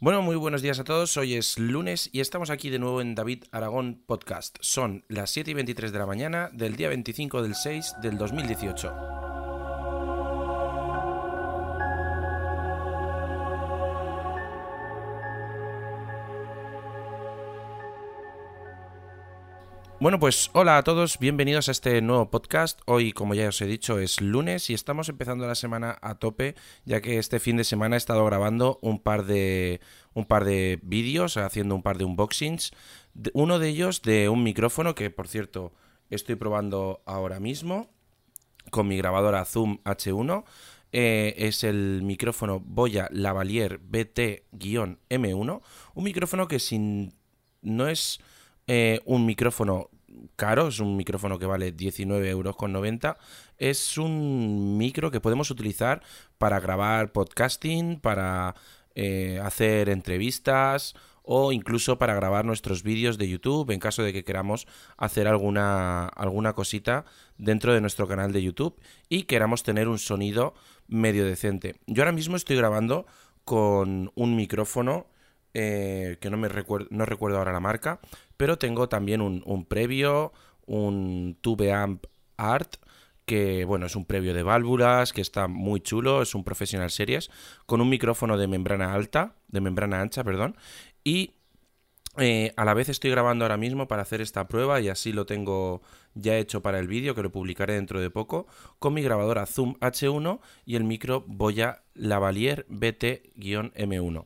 Bueno, muy buenos días a todos. Hoy es lunes y estamos aquí de nuevo en David Aragón Podcast. Son las 7 y 23 de la mañana del día 25 del 6 del 2018. Bueno, pues hola a todos, bienvenidos a este nuevo podcast. Hoy, como ya os he dicho, es lunes y estamos empezando la semana a tope, ya que este fin de semana he estado grabando un par de un par de vídeos, haciendo un par de unboxings. Uno de ellos de un micrófono que, por cierto, estoy probando ahora mismo con mi grabadora Zoom H1. Eh, es el micrófono Boya Lavalier BT-M1, un micrófono que sin no es eh, un micrófono caro, es un micrófono que vale 19,90 euros. Es un micro que podemos utilizar para grabar podcasting, para eh, hacer entrevistas o incluso para grabar nuestros vídeos de YouTube en caso de que queramos hacer alguna, alguna cosita dentro de nuestro canal de YouTube y queramos tener un sonido medio decente. Yo ahora mismo estoy grabando con un micrófono eh, que no, me recuerdo, no recuerdo ahora la marca, pero tengo también un, previo, un Tube Amp Art, que bueno, es un previo de válvulas, que está muy chulo, es un Professional Series, con un micrófono de membrana alta, de membrana ancha, perdón, y eh, a la vez estoy grabando ahora mismo para hacer esta prueba y así lo tengo ya hecho para el vídeo que lo publicaré dentro de poco con mi grabadora Zoom H1 y el micro Boya Lavalier BT-M1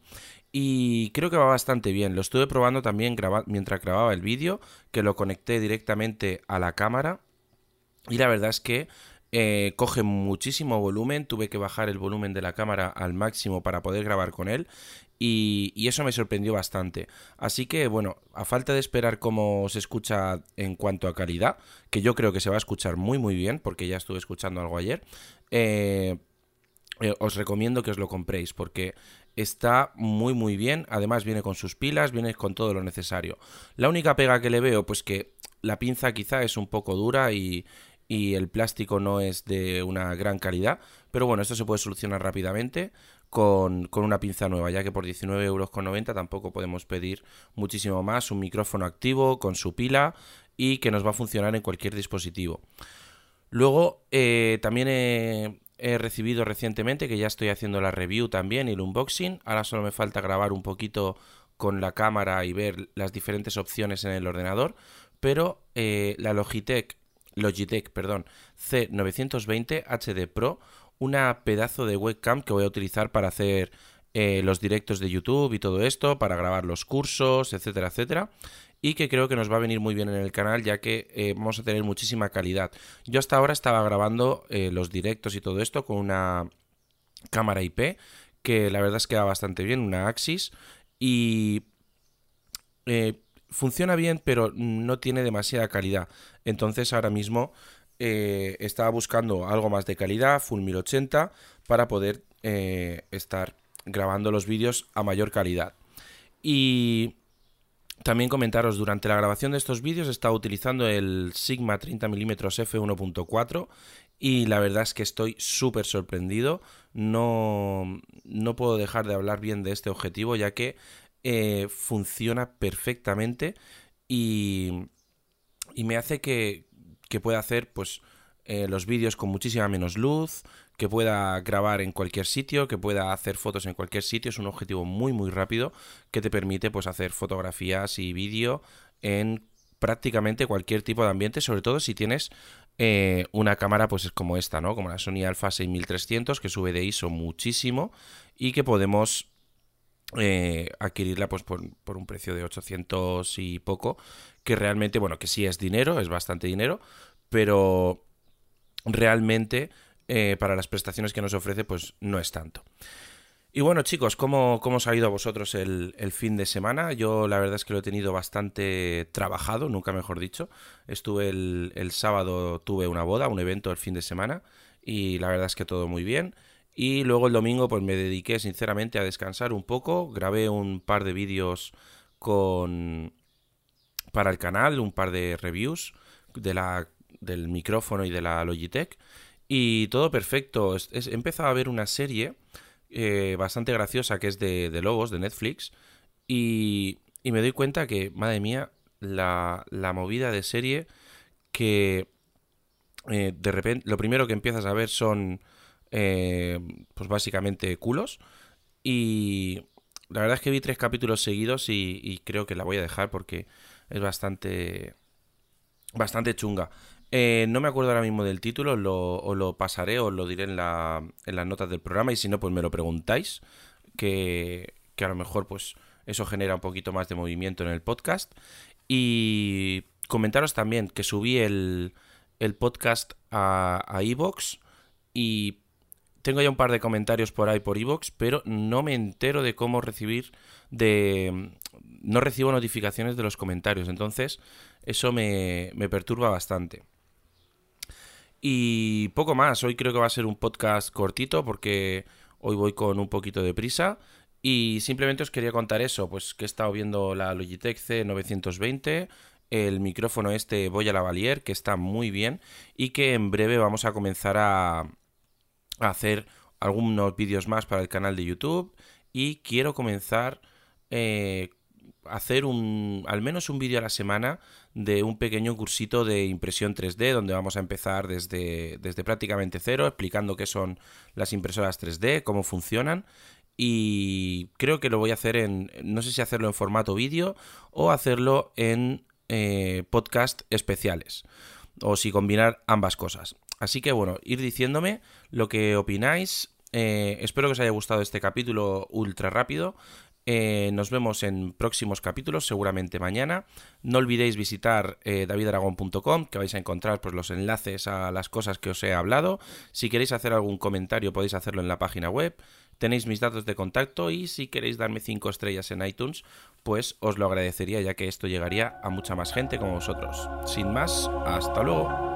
y creo que va bastante bien. Lo estuve probando también mientras grababa el vídeo, que lo conecté directamente a la cámara y la verdad es que eh, coge muchísimo volumen, tuve que bajar el volumen de la cámara al máximo para poder grabar con él y, y, eso me sorprendió bastante. Así que bueno, a falta de esperar cómo se escucha en cuanto a calidad, que yo creo que se va a escuchar muy muy bien porque ya estuve escuchando algo ayer, eh, eh, os recomiendo que os lo compréis porque está muy muy bien, además viene con sus pilas, viene con todo lo necesario. La única pega que le veo, pues que la pinza quizá es un poco dura y, y el plástico no es de una gran calidad, pero bueno, esto se puede solucionar rápidamente con, con una pinza nueva, ya que por 19,90 euros tampoco podemos pedir muchísimo más, un micrófono activo con su pila y que nos va a funcionar en cualquier dispositivo. Luego eh, también he, he recibido recientemente, que ya estoy haciendo la review también y el unboxing. Ahora solo me falta grabar un poquito con la cámara y ver las diferentes opciones en el ordenador. Pero eh, la Logitech, Logitech, perdón, C920 HD Pro, una pedazo de webcam que voy a utilizar para hacer eh, los directos de YouTube y todo esto, para grabar los cursos, etcétera, etcétera y que creo que nos va a venir muy bien en el canal ya que eh, vamos a tener muchísima calidad. Yo hasta ahora estaba grabando eh, los directos y todo esto con una cámara IP que la verdad es que va bastante bien, una Axis y funciona bien pero no tiene demasiada calidad. Entonces ahora mismo estaba buscando algo más de calidad, Full 1080, para poder estar grabando los vídeos a mayor calidad. Y también comentaros, durante la grabación de estos vídeos he estado utilizando el Sigma 30mm f1.4 y la verdad es que estoy súper sorprendido. No, no puedo dejar de hablar bien de este objetivo ya que eh, funciona perfectamente y, y me hace que, que pueda hacer pues eh, los vídeos con muchísima menos luz, que pueda grabar en cualquier sitio, que pueda hacer fotos en cualquier sitio. Es un objetivo muy muy rápido que te permite pues hacer fotografías y vídeo en prácticamente cualquier tipo de ambiente, sobre todo si tienes eh, una cámara pues como esta, ¿no? Como la Sony Alpha 6300 que sube de ISO muchísimo y que podemos eh, adquirirla pues por, por, un precio de 800 y poco, que realmente, bueno, que sí es dinero, es bastante dinero, pero realmente eh, para las prestaciones que nos ofrece, pues no es tanto. Y bueno, chicos, ¿cómo, cómo os ha ido a vosotros el, fin de semana? Yo la verdad es que lo he tenido bastante trabajado, nunca mejor dicho. Estuve el, el sábado, tuve una boda, un evento el fin de semana, y la verdad es que todo muy bien. Y luego el domingo, pues me dediqué sinceramente a descansar un poco. Grabé un par de vídeos con para el canal, un par de reviews de la del micrófono y de la Logitech. Y todo perfecto. he empezado a ver una serie eh, bastante graciosa que es de, Lobos, de Netflix. Y, y, me doy cuenta que, madre mía, la, la movida de serie que eh, de repente lo primero que empiezas a ver son eh, pues básicamente culos y la verdad es que vi tres capítulos seguidos y, creo que la voy a dejar porque es bastante bastante chunga eh, no me acuerdo ahora mismo del título, lo, o lo pasaré o lo diré en, la, en las notas del programa y si no, pues me lo preguntáis, que, a lo mejor pues eso genera un poquito más de movimiento en el podcast. Y comentaros también que subí el, podcast a, a Evox y tengo ya un par de comentarios por ahí por Evox, pero no me entero de cómo recibir de... No recibo notificaciones de los comentarios, entonces eso me perturba bastante. Y poco más, hoy creo que va a ser un podcast cortito porque hoy voy con un poquito de prisa. Y simplemente os quería contar eso, pues que he estado viendo la Logitech C920, el micrófono este Boya Lavalier, que está muy bien y que en breve vamos a comenzar a, hacer algunos vídeos más para el canal de YouTube. Y quiero comenzar eh, hacer un al menos un vídeo a la semana de un pequeño cursito de impresión 3D donde vamos a empezar desde, desde prácticamente cero explicando qué son las impresoras 3D, cómo funcionan y creo que lo voy a hacer en no sé si hacerlo en formato vídeo o hacerlo en eh, podcast especiales o si combinar ambas cosas. Así que bueno, ir diciéndome lo que opináis. Eh, espero que os haya gustado este capítulo ultra rápido. Eh, nos vemos en próximos capítulos, seguramente mañana. No olvidéis visitar eh, que vais a encontrar pues, los enlaces a las cosas que os he hablado. Si queréis hacer algún comentario, podéis hacerlo en la página web. Tenéis mis datos de contacto y si queréis darme 5 estrellas en iTunes, pues os lo agradecería ya que esto llegaría a mucha más gente como vosotros. Sin más, hasta luego.